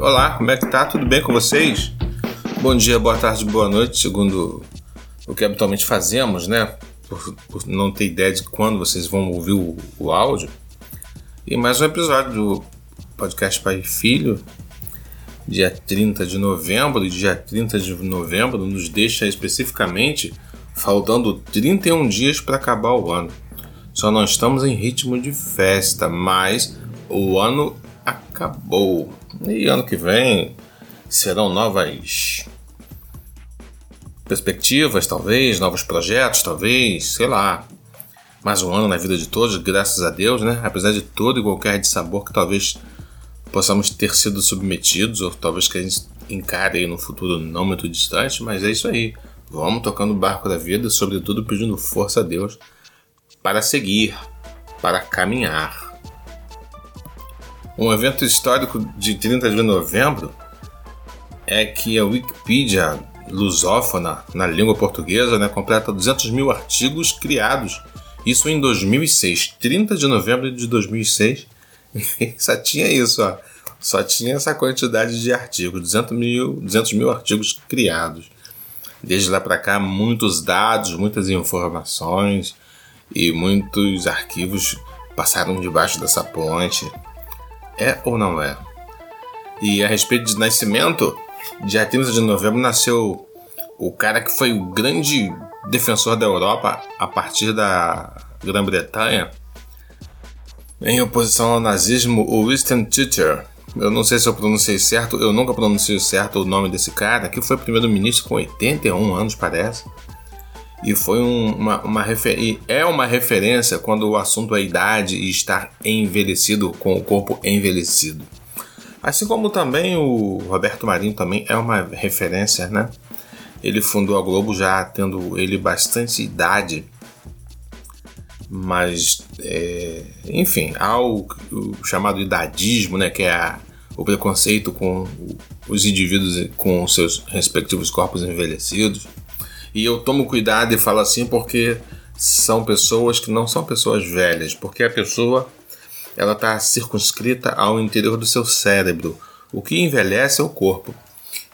Olá, como é que tá? Tudo bem com vocês? Bom dia, boa tarde, boa noite, segundo o que habitualmente fazemos, né? Por, por não ter ideia de quando vocês vão ouvir o, o áudio. E mais um episódio do podcast Pai e Filho, dia 30 de novembro, e dia 30 de novembro nos deixa especificamente faltando 31 dias para acabar o ano. Só não estamos em ritmo de festa, mas o ano acabou. E ano que vem serão novas perspectivas, talvez, novos projetos, talvez, sei lá. Mais um ano na vida de todos, graças a Deus, né? Apesar de todo e qualquer de sabor que talvez possamos ter sido submetidos, ou talvez que a gente encare aí no futuro não muito distante, mas é isso aí. Vamos tocando o barco da vida, sobretudo pedindo força a Deus para seguir, para caminhar. Um evento histórico de 30 de novembro é que a Wikipedia lusófona na língua portuguesa né, completa 200 mil artigos criados. Isso em 2006, 30 de novembro de 2006. Só tinha isso, ó. Só tinha essa quantidade de artigos, 200 mil, 200 mil artigos criados. Desde lá para cá, muitos dados, muitas informações e muitos arquivos passaram debaixo dessa ponte. É ou não é? E a respeito de nascimento, dia 30 de novembro nasceu o cara que foi o grande defensor da Europa a partir da Grã-Bretanha, em oposição ao nazismo, o Winston Churchill. Eu não sei se eu pronunciei certo, eu nunca pronunciei certo o nome desse cara, que foi primeiro-ministro com 81 anos, parece. E foi um, uma, uma e é uma referência quando o assunto é idade e estar envelhecido com o corpo envelhecido. Assim como também o Roberto Marinho também é uma referência, né? Ele fundou a Globo já tendo ele bastante idade, mas é, enfim, há o, o, chamado idadismo, né? Que é a, o preconceito com os indivíduos com seus respectivos corpos envelhecidos e eu tomo cuidado e falo assim porque são pessoas que não são pessoas velhas, porque a pessoa ela está circunscrita ao interior do seu cérebro. O que envelhece é o corpo.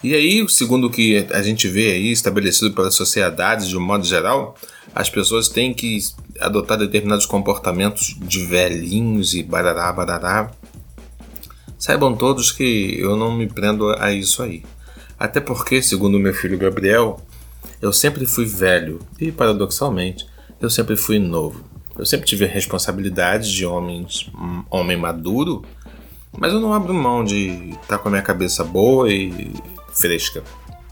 E aí, segundo o que a gente vê aí estabelecido pelas sociedades de um modo geral, as pessoas têm que adotar determinados comportamentos de velhinhos e barará, barará. Saibam todos que eu não me prendo a isso aí. Até porque, segundo meu filho Gabriel, eu sempre fui velho e, paradoxalmente, eu sempre fui novo. Eu sempre tive responsabilidades de homens, homem maduro, mas eu não abro mão de estar com a minha cabeça boa e fresca.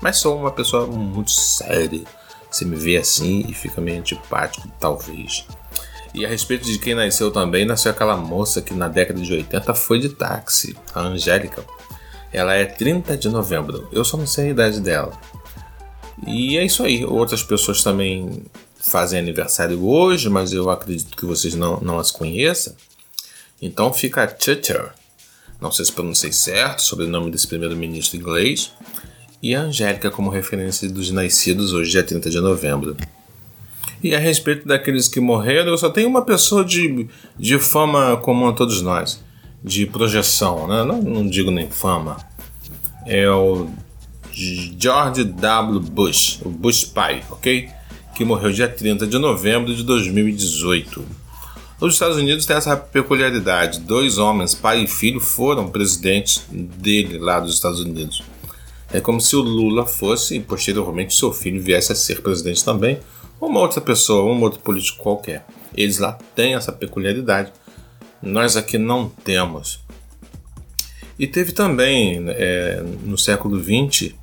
Mas sou uma pessoa muito séria. Você me vê assim e fica meio antipático, talvez. E a respeito de quem nasceu também, nasceu aquela moça que na década de 80 foi de táxi, a Angélica. Ela é 30 de novembro. Eu só não sei a idade dela. E é isso aí. Outras pessoas também fazem aniversário hoje, mas eu acredito que vocês não, não as conheçam. Então fica Churchill. Não sei se pronunciei certo sobre o nome desse primeiro-ministro inglês. E a Angélica como referência dos nascidos hoje, dia 30 de novembro. E a respeito daqueles que morreram, eu só tenho uma pessoa de, de fama comum a todos nós. De projeção, né? não, não digo nem fama. É o George W. Bush, o Bush pai, ok? Que morreu dia 30 de novembro de 2018. Os Estados Unidos têm essa peculiaridade: dois homens, pai e filho, foram presidentes dele lá dos Estados Unidos. É como se o Lula fosse e posteriormente seu filho viesse a ser presidente também, ou uma outra pessoa, um outro político qualquer. Eles lá têm essa peculiaridade. Nós aqui não temos. E teve também, é, no século XX,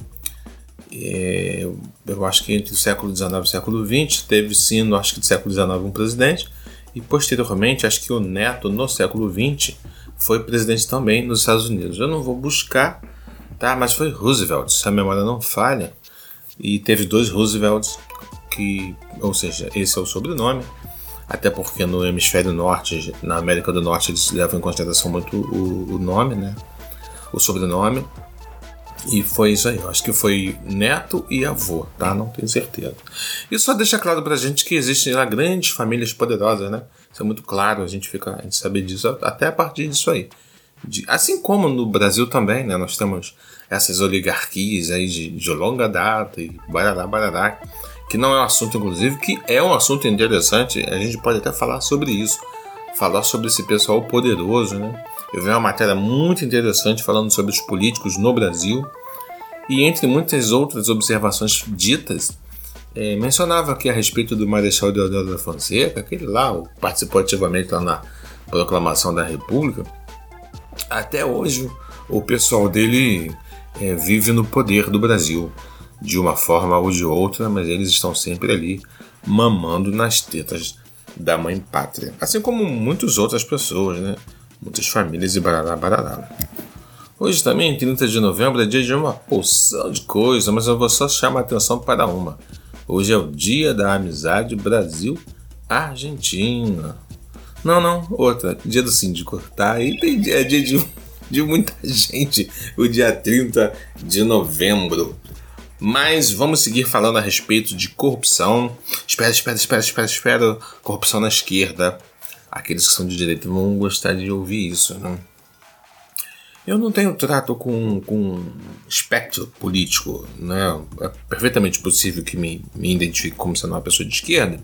é, eu acho que entre o século XIX e o século XX, teve sim, acho que do século XIX, um presidente, e posteriormente, acho que o neto, no século XX, foi presidente também nos Estados Unidos. Eu não vou buscar, tá? mas foi Roosevelt, se a memória não falha, e teve dois Roosevelts, que, ou seja, esse é o sobrenome, até porque no hemisfério norte, na América do Norte, eles levam em consideração muito o, o nome, né? o sobrenome. E foi isso aí, eu acho que foi neto e avô, tá? Não tenho certeza. Isso só deixa claro pra gente que existem lá grandes famílias poderosas, né? Isso é muito claro, a gente fica a gente saber disso até a partir disso aí. de, assim como no Brasil também, né, nós temos essas oligarquias aí de, de longa data e barará, barará, que não é um assunto, inclusive, que é um assunto interessante, a gente pode até falar sobre isso, falar sobre esse pessoal poderoso, né? Eu vi uma matéria muito interessante falando sobre os políticos no Brasil e entre muitas outras observações ditas, é, mencionava aqui a respeito do Marechal Deodoro da Fonseca, aquele lá participou ativamente lá na proclamação da República. Até hoje, o pessoal dele é, vive no poder do Brasil, de uma forma ou de outra, mas eles estão sempre ali mamando nas tetas da mãe pátria. Assim como muitas outras pessoas, né? Muitas famílias e barará, barará. Hoje também, 30 de novembro, é dia de uma porção de coisa, mas eu vou só chamar a atenção para uma. Hoje é o dia da amizade Brasil-Argentina. Não, não, outra. Dia do síndico. Tá aí tem dia, é dia de, de muita gente. O dia 30 de novembro. Mas vamos seguir falando a respeito de corrupção. Espera, espera, espera, espera, espera. Corrupção na esquerda. Aqueles que são de direita vão gostar de ouvir isso, né? Eu não tenho trato com, com espectro político, né? É perfeitamente possível que me, me identifique como sendo uma pessoa de esquerda,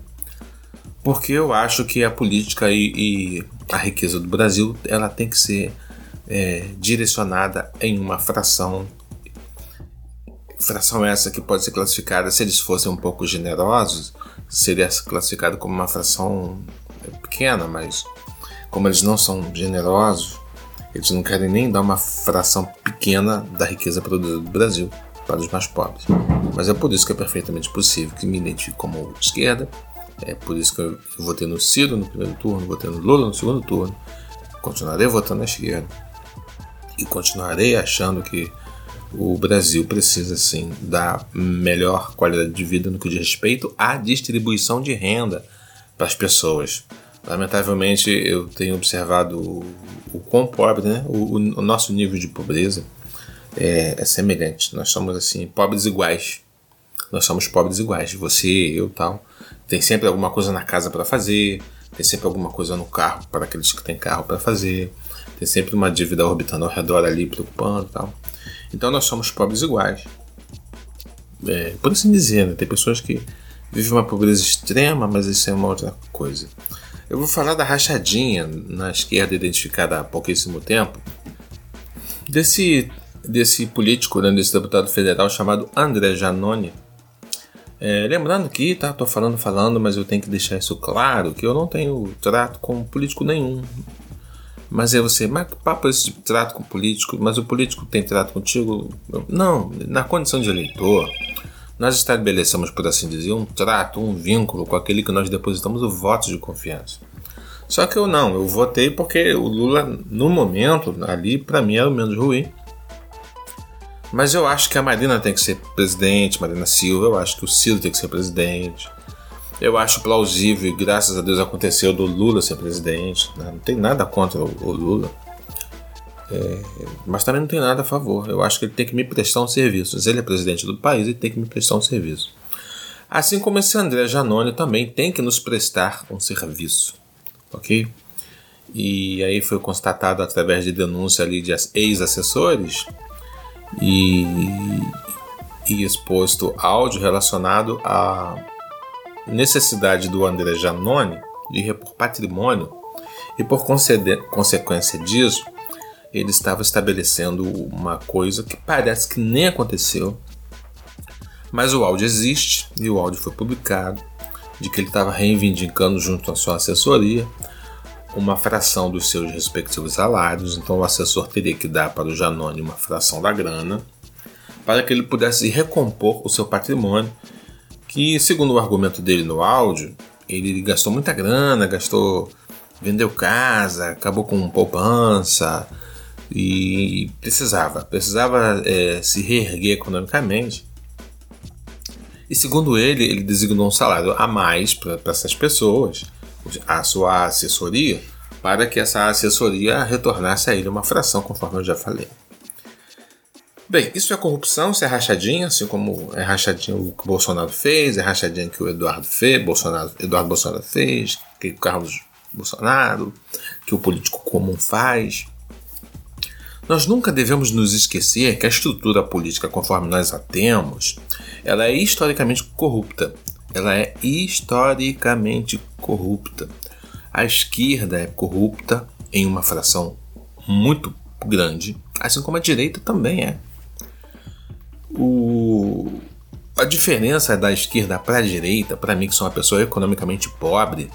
porque eu acho que a política e, e a riqueza do Brasil ela tem que ser é, direcionada em uma fração. Fração essa que pode ser classificada, se eles fossem um pouco generosos, seria classificada como uma fração pequena, mas como eles não são generosos, eles não querem nem dar uma fração pequena da riqueza produzida do Brasil para os mais pobres. Mas é por isso que é perfeitamente possível que me identifique como esquerda. É por isso que eu votei no Ciro no primeiro turno, votei no Lula no segundo turno. Continuarei votando na esquerda. E continuarei achando que o Brasil precisa sim da melhor qualidade de vida no que diz respeito à distribuição de renda para as pessoas. Lamentavelmente, eu tenho observado o, o quão pobre, né? O, o, nosso nível de pobreza é, é, semelhante. Nós somos assim pobres iguais. Nós somos pobres iguais. Você, eu, tal. Tem sempre alguma coisa na casa para fazer. Tem sempre alguma coisa no carro para aqueles que têm carro para fazer. Tem sempre uma dívida orbitando ao redor ali, preocupando, tal. Então nós somos pobres iguais. É, por assim dizer, né? tem pessoas que vivem uma pobreza extrema, mas isso é uma outra coisa. Eu vou falar da rachadinha na esquerda identificada há pouquíssimo tempo, desse, desse político, né, desse deputado federal chamado André Janone. É, lembrando que, tá, tô falando, falando, mas eu tenho que deixar isso claro, que eu não tenho trato com político nenhum. Mas é você, mas que papo é esse de trato com político? Mas o político tem trato contigo? Não, na condição de eleitor, nós estabelecemos, por assim dizer, um trato, um vínculo com aquele que nós depositamos o voto de confiança. Só que eu não, eu votei porque o Lula, no momento, ali, para mim era o menos ruim. Mas eu acho que a Marina tem que ser presidente, Marina Silva, eu acho que o Ciro tem que ser presidente. Eu acho plausível, e graças a Deus aconteceu, do Lula ser presidente. Né? Não tem nada contra o Lula. É, mas também não tem nada a favor. Eu acho que ele tem que me prestar um serviço. Se ele é presidente do país, ele tem que me prestar um serviço. Assim como esse André Janone também tem que nos prestar um serviço. Ok? E aí foi constatado através de denúncia ali de ex-assessores e, e exposto áudio relacionado à necessidade do André Janone de repor patrimônio e por consequência disso ele estava estabelecendo uma coisa que parece que nem aconteceu, mas o áudio existe e o áudio foi publicado de que ele estava reivindicando junto à sua assessoria uma fração dos seus respectivos salários, então o assessor teria que dar para o Janone uma fração da grana para que ele pudesse recompor o seu patrimônio, que segundo o argumento dele no áudio, ele gastou muita grana, gastou, vendeu casa, acabou com poupança, e precisava, precisava é, se reerguer economicamente. E segundo ele, ele designou um salário a mais para essas pessoas, a sua assessoria, para que essa assessoria retornasse a ele uma fração, conforme eu já falei. Bem, isso é corrupção, isso é rachadinha, assim como é rachadinha o que o Bolsonaro fez, é rachadinha que o Eduardo fez, Bolsonaro, Eduardo Bolsonaro fez, que o Carlos Bolsonaro, que o político comum faz. Nós nunca devemos nos esquecer que a estrutura política conforme nós a temos, ela é historicamente corrupta. Ela é historicamente corrupta. A esquerda é corrupta em uma fração muito grande, assim como a direita também é. O... A diferença da esquerda para a direita, para mim que sou uma pessoa economicamente pobre,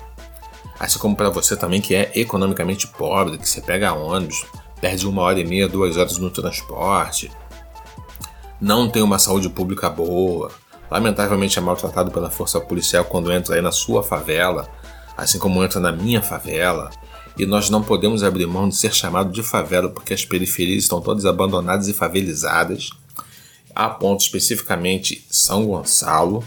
assim como para você também que é economicamente pobre, que você pega ônibus, perde uma hora e meia, duas horas no transporte, não tem uma saúde pública boa, lamentavelmente é maltratado pela força policial quando entra aí na sua favela, assim como entra na minha favela, e nós não podemos abrir mão de ser chamado de favela porque as periferias estão todas abandonadas e favelizadas. A ponto especificamente São Gonçalo,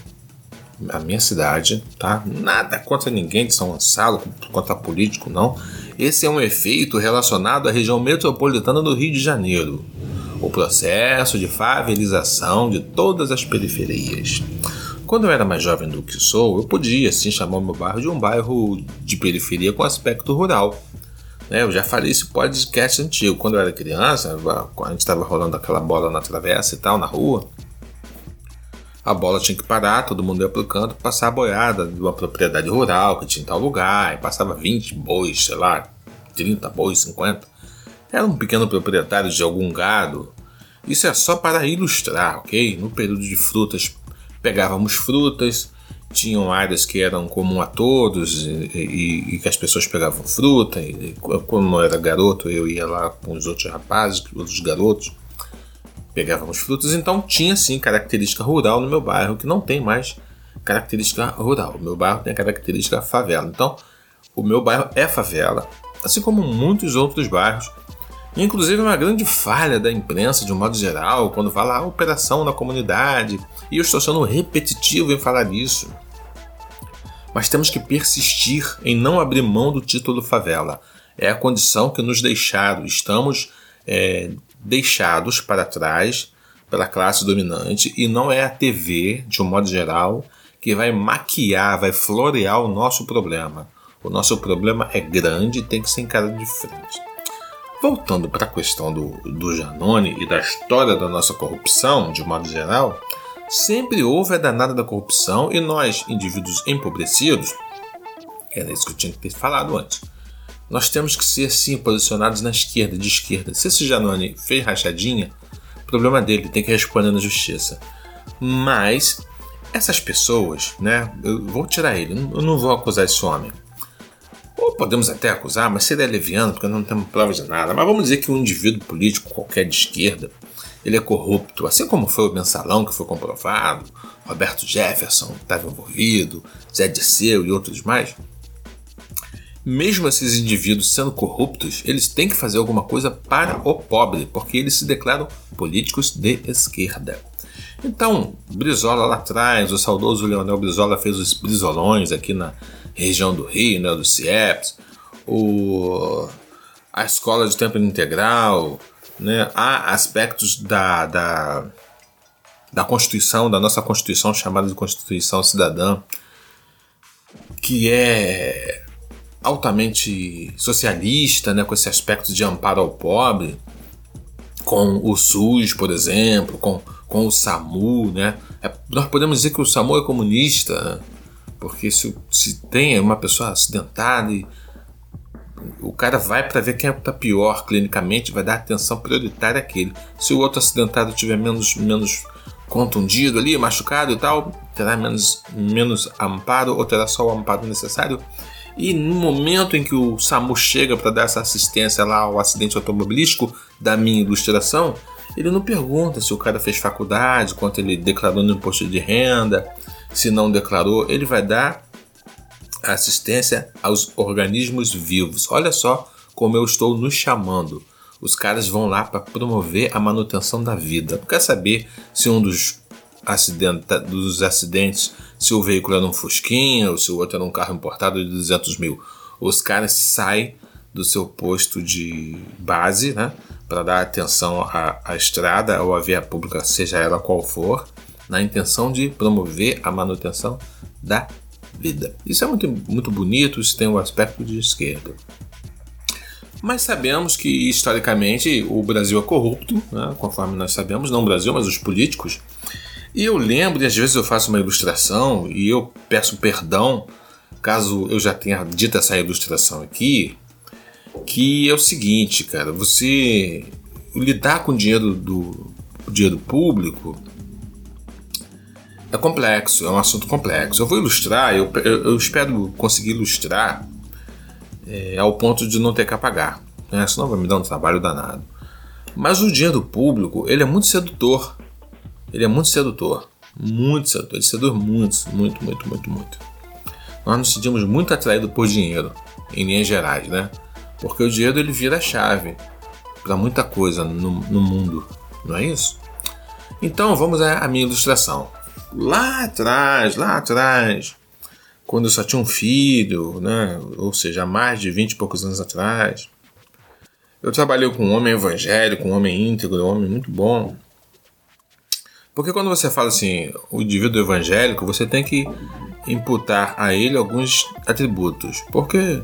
a minha cidade, tá? Nada contra ninguém de São Gonçalo, contra político, não. Esse é um efeito relacionado à região metropolitana do Rio de Janeiro. O processo de favelização de todas as periferias. Quando eu era mais jovem do que sou, eu podia sim chamar meu bairro de um bairro de periferia com aspecto rural. Né, eu já falei esse podcast antigo. Quando eu era criança, a gente estava rolando aquela bola na travessa e tal, na rua. A bola tinha que parar, todo mundo ia pro canto passar a boiada de uma propriedade rural que tinha em tal lugar, e passava 20 bois, sei lá, 30 bois, 50. Era um pequeno proprietário de algum gado. Isso é só para ilustrar, ok? No período de frutas pegávamos frutas, tinham áreas que eram comum a todos e, e, e que as pessoas pegavam fruta. E, quando eu era garoto, eu ia lá com os outros rapazes, outros garotos, pegávamos frutas. Então tinha sim característica rural no meu bairro, que não tem mais característica rural. O meu bairro tem a característica favela. Então, o meu bairro é favela, assim como muitos outros bairros Inclusive, uma grande falha da imprensa, de um modo geral, quando fala a operação na comunidade, e eu estou sendo repetitivo em falar isso. Mas temos que persistir em não abrir mão do título favela. É a condição que nos deixaram, estamos é, deixados para trás pela classe dominante, e não é a TV, de um modo geral, que vai maquiar, vai florear o nosso problema. O nosso problema é grande e tem que ser encarado de frente. Voltando para a questão do, do Janone e da história da nossa corrupção, de modo geral, sempre houve a danada da corrupção e nós, indivíduos empobrecidos, era isso que eu tinha que ter falado antes, nós temos que ser sim posicionados na esquerda, de esquerda. Se esse Janone fez rachadinha, problema dele, tem que responder na justiça. Mas essas pessoas, né, eu vou tirar ele, eu não vou acusar esse homem ou podemos até acusar, mas seria leviano porque não temos provas de nada. Mas vamos dizer que um indivíduo político qualquer de esquerda ele é corrupto, assim como foi o mensalão que foi comprovado, Roberto Jefferson estava envolvido, Zé Disseu e outros mais. Mesmo esses indivíduos sendo corruptos, eles têm que fazer alguma coisa para o pobre, porque eles se declaram políticos de esquerda. Então, Brizola lá atrás, o saudoso Leonel Brizola fez os brizolões aqui na, região do Rio, né, do CIEPS, o, a escola de tempo integral, né, há aspectos da, da, da Constituição, da nossa Constituição chamada de Constituição Cidadã, que é altamente socialista, né, com esse aspecto de amparo ao pobre, com o SUS, por exemplo, com, com o SAMU, né? É, nós podemos dizer que o SAMU é comunista, né? Porque se, se tem uma pessoa acidentada e o cara vai para ver quem está pior clinicamente, vai dar atenção prioritária àquele. Se o outro acidentado tiver menos, menos contundido ali, machucado e tal, terá menos, menos amparo ou terá só o amparo necessário. E no momento em que o SAMU chega para dar essa assistência lá ao acidente automobilístico da minha ilustração, ele não pergunta se o cara fez faculdade, quanto ele declarou no imposto de renda, se não declarou, ele vai dar assistência aos organismos vivos. Olha só como eu estou nos chamando. Os caras vão lá para promover a manutenção da vida. Quer saber se um dos, acidenta, dos acidentes, se o veículo era um Fusquinha ou se o outro era um carro importado de 200 mil. Os caras saem do seu posto de base, né, para dar atenção à, à estrada ou à via pública, seja ela qual for, na intenção de promover a manutenção da vida. Isso é muito, muito bonito, isso tem um aspecto de esquerda. Mas sabemos que historicamente o Brasil é corrupto, né? conforme nós sabemos, não o Brasil, mas os políticos. E eu lembro, e às vezes eu faço uma ilustração e eu peço perdão caso eu já tenha dito essa ilustração aqui, que é o seguinte, cara, você lidar com dinheiro do dinheiro público é complexo, é um assunto complexo. Eu vou ilustrar, eu, eu, eu espero conseguir ilustrar é, ao ponto de não ter que apagar, né? senão vai me dar um trabalho danado. Mas o dinheiro público, ele é muito sedutor. Ele é muito sedutor. Muito sedutor. Ele seduz muito, muito, muito, muito, muito. Nós nos sentimos muito atraídos por dinheiro, em linhas gerais, né? Porque o dinheiro ele vira chave para muita coisa no, no mundo, não é isso? Então vamos à minha ilustração. Lá atrás, lá atrás, quando eu só tinha um filho, né? ou seja, mais de 20 e poucos anos atrás, eu trabalhei com um homem evangélico, um homem íntegro, um homem muito bom. Porque quando você fala assim, o indivíduo evangélico, você tem que imputar a ele alguns atributos. Porque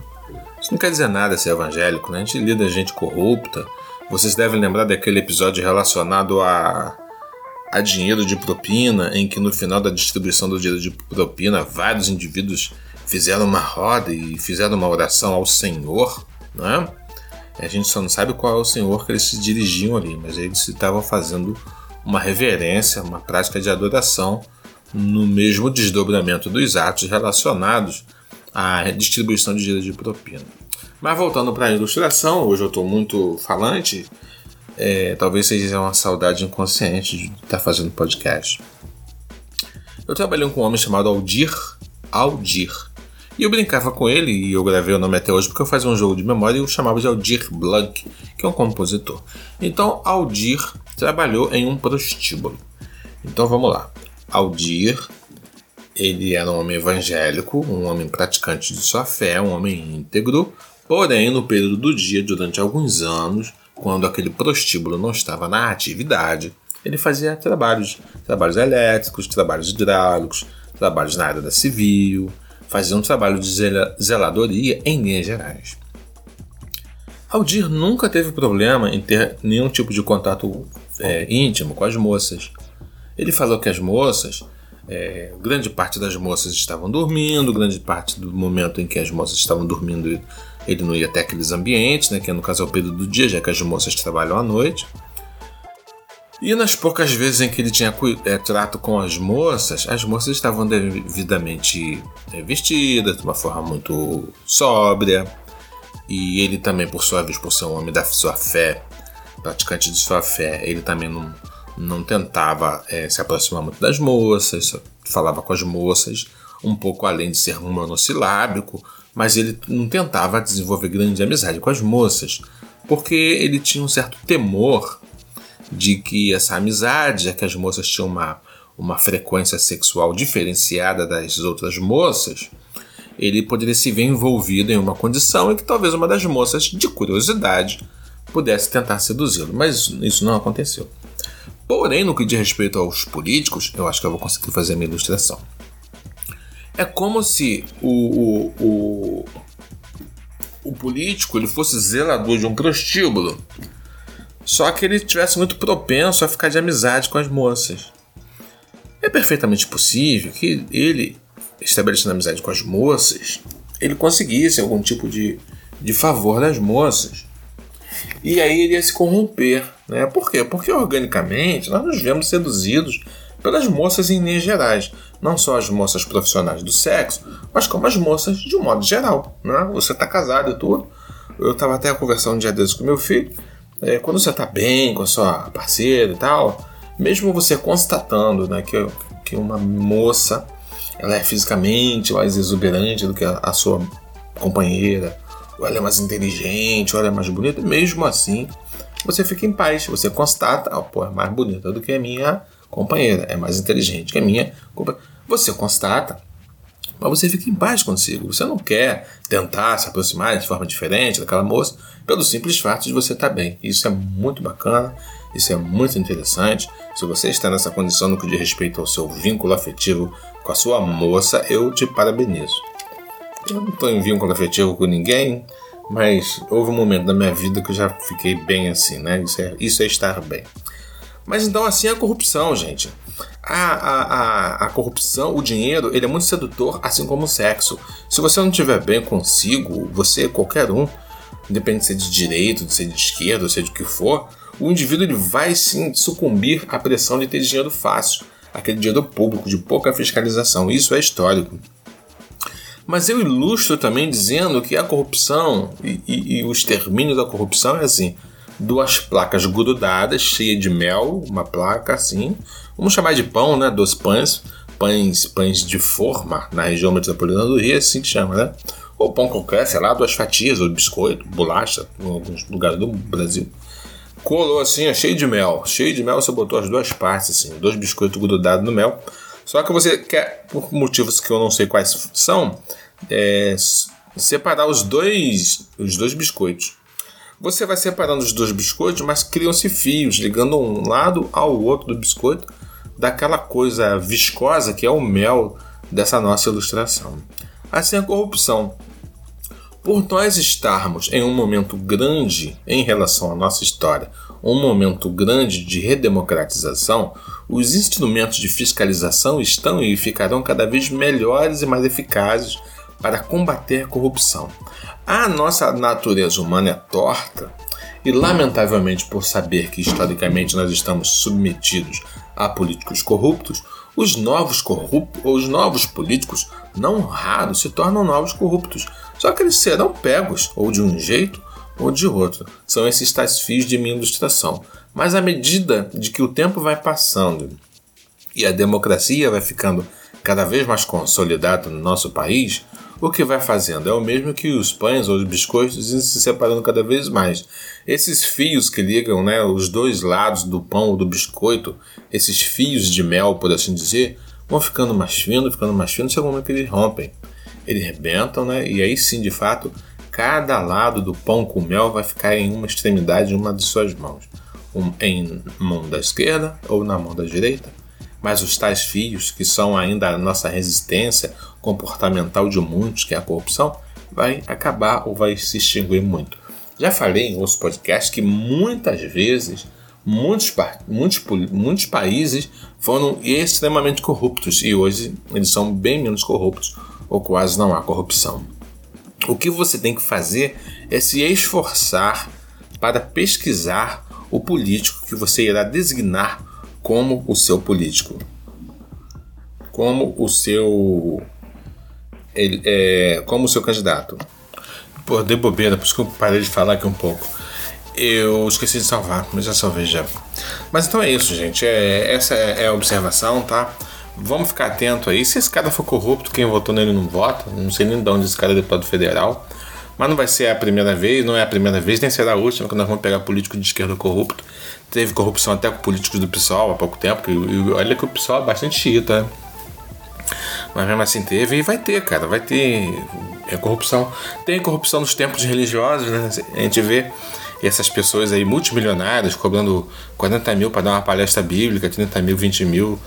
isso não quer dizer nada ser evangélico, né? A gente lida gente corrupta. Vocês devem lembrar daquele episódio relacionado a, a dinheiro de propina, em que no final da distribuição do dinheiro de propina, vários indivíduos fizeram uma roda e fizeram uma oração ao Senhor, né? A gente só não sabe qual é o Senhor que eles se dirigiam ali, mas eles estavam fazendo uma reverência, uma prática de adoração no mesmo desdobramento dos atos relacionados a distribuição de dinheiro de propina. Mas voltando para a ilustração, hoje eu estou muito falante, é, talvez seja uma saudade inconsciente de estar fazendo podcast. Eu trabalhei com um homem chamado Aldir, Aldir, e eu brincava com ele, e eu gravei o nome até hoje porque eu fazia um jogo de memória e eu chamava de Aldir Blanc, que é um compositor. Então, Aldir trabalhou em um prostíbulo. Então vamos lá. Aldir ele era um homem evangélico, um homem praticante de sua fé, um homem íntegro, porém, no período do dia, durante alguns anos, quando aquele prostíbulo não estava na atividade, ele fazia trabalhos, trabalhos elétricos, trabalhos hidráulicos, trabalhos na área da civil, fazia um trabalho de zeladoria em linhas gerais. Aldir nunca teve problema em ter nenhum tipo de contato é, íntimo com as moças. Ele falou que as moças é, grande parte das moças estavam dormindo, grande parte do momento em que as moças estavam dormindo, ele não ia até aqueles ambientes, né, que no caso é o período do dia, já que as moças trabalham à noite. E nas poucas vezes em que ele tinha é, trato com as moças, as moças estavam devidamente é, vestidas, de uma forma muito sóbria. E ele também, por sua vez, por ser um homem da sua fé, praticante de sua fé, ele também não, não tentava é, se aproximar muito das moças, falava com as moças, um pouco além de ser monossilábico, mas ele não tentava desenvolver grande amizade com as moças, porque ele tinha um certo temor de que essa amizade, já que as moças tinham uma, uma frequência sexual diferenciada das outras moças, ele poderia se ver envolvido em uma condição em que talvez uma das moças, de curiosidade, pudesse tentar seduzi-lo, mas isso não aconteceu. Porém, no que diz respeito aos políticos, eu acho que eu vou conseguir fazer a minha ilustração. É como se o, o, o, o político ele fosse zelador de um prostíbulo, só que ele tivesse muito propenso a ficar de amizade com as moças. É perfeitamente possível que ele, estabelecendo amizade com as moças, ele conseguisse algum tipo de, de favor das moças. E aí ele ia se corromper. Né? Por quê? Porque organicamente nós nos vemos seduzidos pelas moças em linhas gerais. Não só as moças profissionais do sexo, mas como as moças de um modo geral. Né? Você está casado e tudo. Eu estava até conversando um dia desses com meu filho. É, quando você está bem com a sua parceira e tal, mesmo você constatando né, que, que uma moça ela é fisicamente mais exuberante do que a, a sua companheira, ela é mais inteligente, ela é mais bonita, mesmo assim você fica em paz, você constata, oh, pô, é mais bonita do que a minha companheira, é mais inteligente que a minha companheira. Você constata, mas você fica em paz consigo. Você não quer tentar se aproximar de forma diferente daquela moça, pelo simples fato de você estar bem. Isso é muito bacana, isso é muito interessante. Se você está nessa condição no que diz respeito ao seu vínculo afetivo com a sua moça, eu te parabenizo. Eu não estou em vínculo afetivo com ninguém, Mas houve um momento da minha vida que eu já fiquei bem assim, né? Isso é, isso é estar bem. Mas então assim é a corrupção, gente. A, a, a, a, corrupção, o dinheiro, ele é muito sedutor, assim como o sexo. Se você não estiver bem consigo, você, qualquer um, independente de ser de direito, de ser de esquerda, seja de que for, o indivíduo ele vai sim sucumbir à pressão de ter dinheiro fácil, aquele dinheiro público, de pouca fiscalização. Isso é histórico. Mas eu ilustro também dizendo que a corrupção e, e, e o extermínio da corrupção é assim: duas placas grudadas, cheias de mel, uma placa assim, vamos chamar de pão, né? Dos pães, pães, pães de forma na região metropolitana do Rio, é assim que chama, né? Ou pão qualquer, sei lá, duas fatias, ou biscoito, bolacha, em alguns lugares do Brasil. Colou assim, cheio de mel. Cheio de mel, você botou as duas partes, assim, dois biscoitos grudados no mel. Só que você quer, por motivos que eu não sei quais são, é, separar os dois, os dois biscoitos. Você vai separando os dois biscoitos, mas criam-se fios ligando um lado ao outro do biscoito, daquela coisa viscosa que é o mel dessa nossa ilustração. Assim a corrupção. Por nós estarmos em um momento grande em relação à nossa história, um momento grande de redemocratização, os instrumentos de fiscalização estão e ficarão cada vez melhores e mais eficazes para combater a corrupção. A nossa natureza humana é torta e, lamentavelmente, por saber que historicamente nós estamos submetidos a políticos corruptos, os novos corruptos, os novos políticos, não raros, se tornam novos corruptos. Só que eles serão pegos, ou de um jeito ou de outro. São esses tais fios de minha ilustração. Mas à medida de que o tempo vai passando e a democracia vai ficando cada vez mais consolidada no nosso país, o que vai fazendo é o mesmo que os pães ou os biscoitos se separando cada vez mais. Esses fios que ligam né, os dois lados do pão ou do biscoito, esses fios de mel, por assim dizer, vão ficando mais finos, ficando mais finos, chega momento que eles rompem. Eles rebentam, né? E aí sim, de fato, cada lado do pão com mel vai ficar em uma extremidade de uma de suas mãos. Em mão da esquerda ou na mão da direita. Mas os tais fios, que são ainda a nossa resistência comportamental de muitos, que é a corrupção, vai acabar ou vai se extinguir muito. Já falei em outros podcasts que muitas vezes muitos, muitos, muitos países foram extremamente corruptos e hoje eles são bem menos corruptos ou quase não há corrupção. O que você tem que fazer é se esforçar para pesquisar o político que você irá designar como o seu político, como o seu ele, é, como seu candidato. Pô, dei bobeira, por isso que eu parei de falar aqui um pouco. Eu esqueci de salvar, mas já salvei já. Mas então é isso, gente. É, essa é a observação, tá? Vamos ficar atento aí. Se esse cara for corrupto, quem votou nele não vota. Não sei nem de onde esse cara é deputado federal. Mas não vai ser a primeira vez, não é a primeira vez, nem será a última que nós vamos pegar político de esquerda corrupto. Teve corrupção até com políticos do PSOL há pouco tempo. E, e olha que o PSOL é bastante xiita, né? Mas mesmo assim teve e vai ter, cara. Vai ter é corrupção. Tem corrupção nos tempos religiosos, né? A gente vê essas pessoas aí multimilionárias cobrando 40 mil para dar uma palestra bíblica, 30 mil, 20 mil.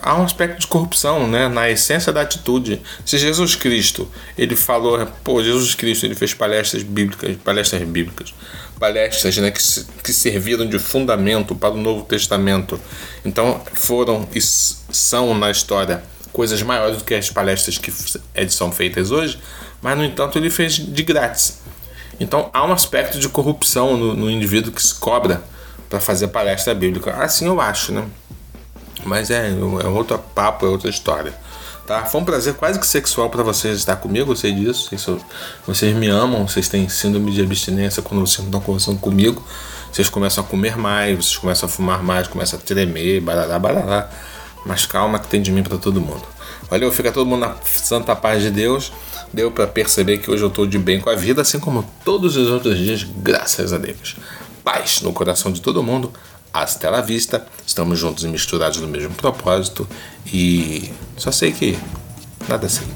Há um aspecto de corrupção, né? Na essência da atitude. Se Jesus Cristo, ele falou, pô, Jesus Cristo, ele fez palestras bíblicas, palestras bíblicas, palestras, né, que, que serviram de fundamento para o Novo Testamento. Então, foram e são na história coisas maiores do que as palestras que são feitas hoje, mas no entanto ele fez de grátis. Então há um aspecto de corrupção no, no indivíduo que se cobra para fazer palestra bíblica. Assim eu acho, né? Mas é, é outro papo, é outra história. Tá? Foi um prazer quase que sexual para vocês estar comigo, eu sei disso. Vocês me amam, vocês têm síndrome de abstinência quando vocês estão conversando comigo. Vocês começam a comer mais, vocês começam a fumar mais, começam a tremer, barará, barará. Mas calma que tem de mim para todo mundo. Valeu, fica todo mundo na santa paz de Deus. Deu para perceber que hoje eu estou de bem com a vida, assim como todos os outros dias, graças a Deus. Paz no coração de todo mundo. Hasta la vista. Estamos juntos e misturados no mesmo propósito. E só sei que nada assim.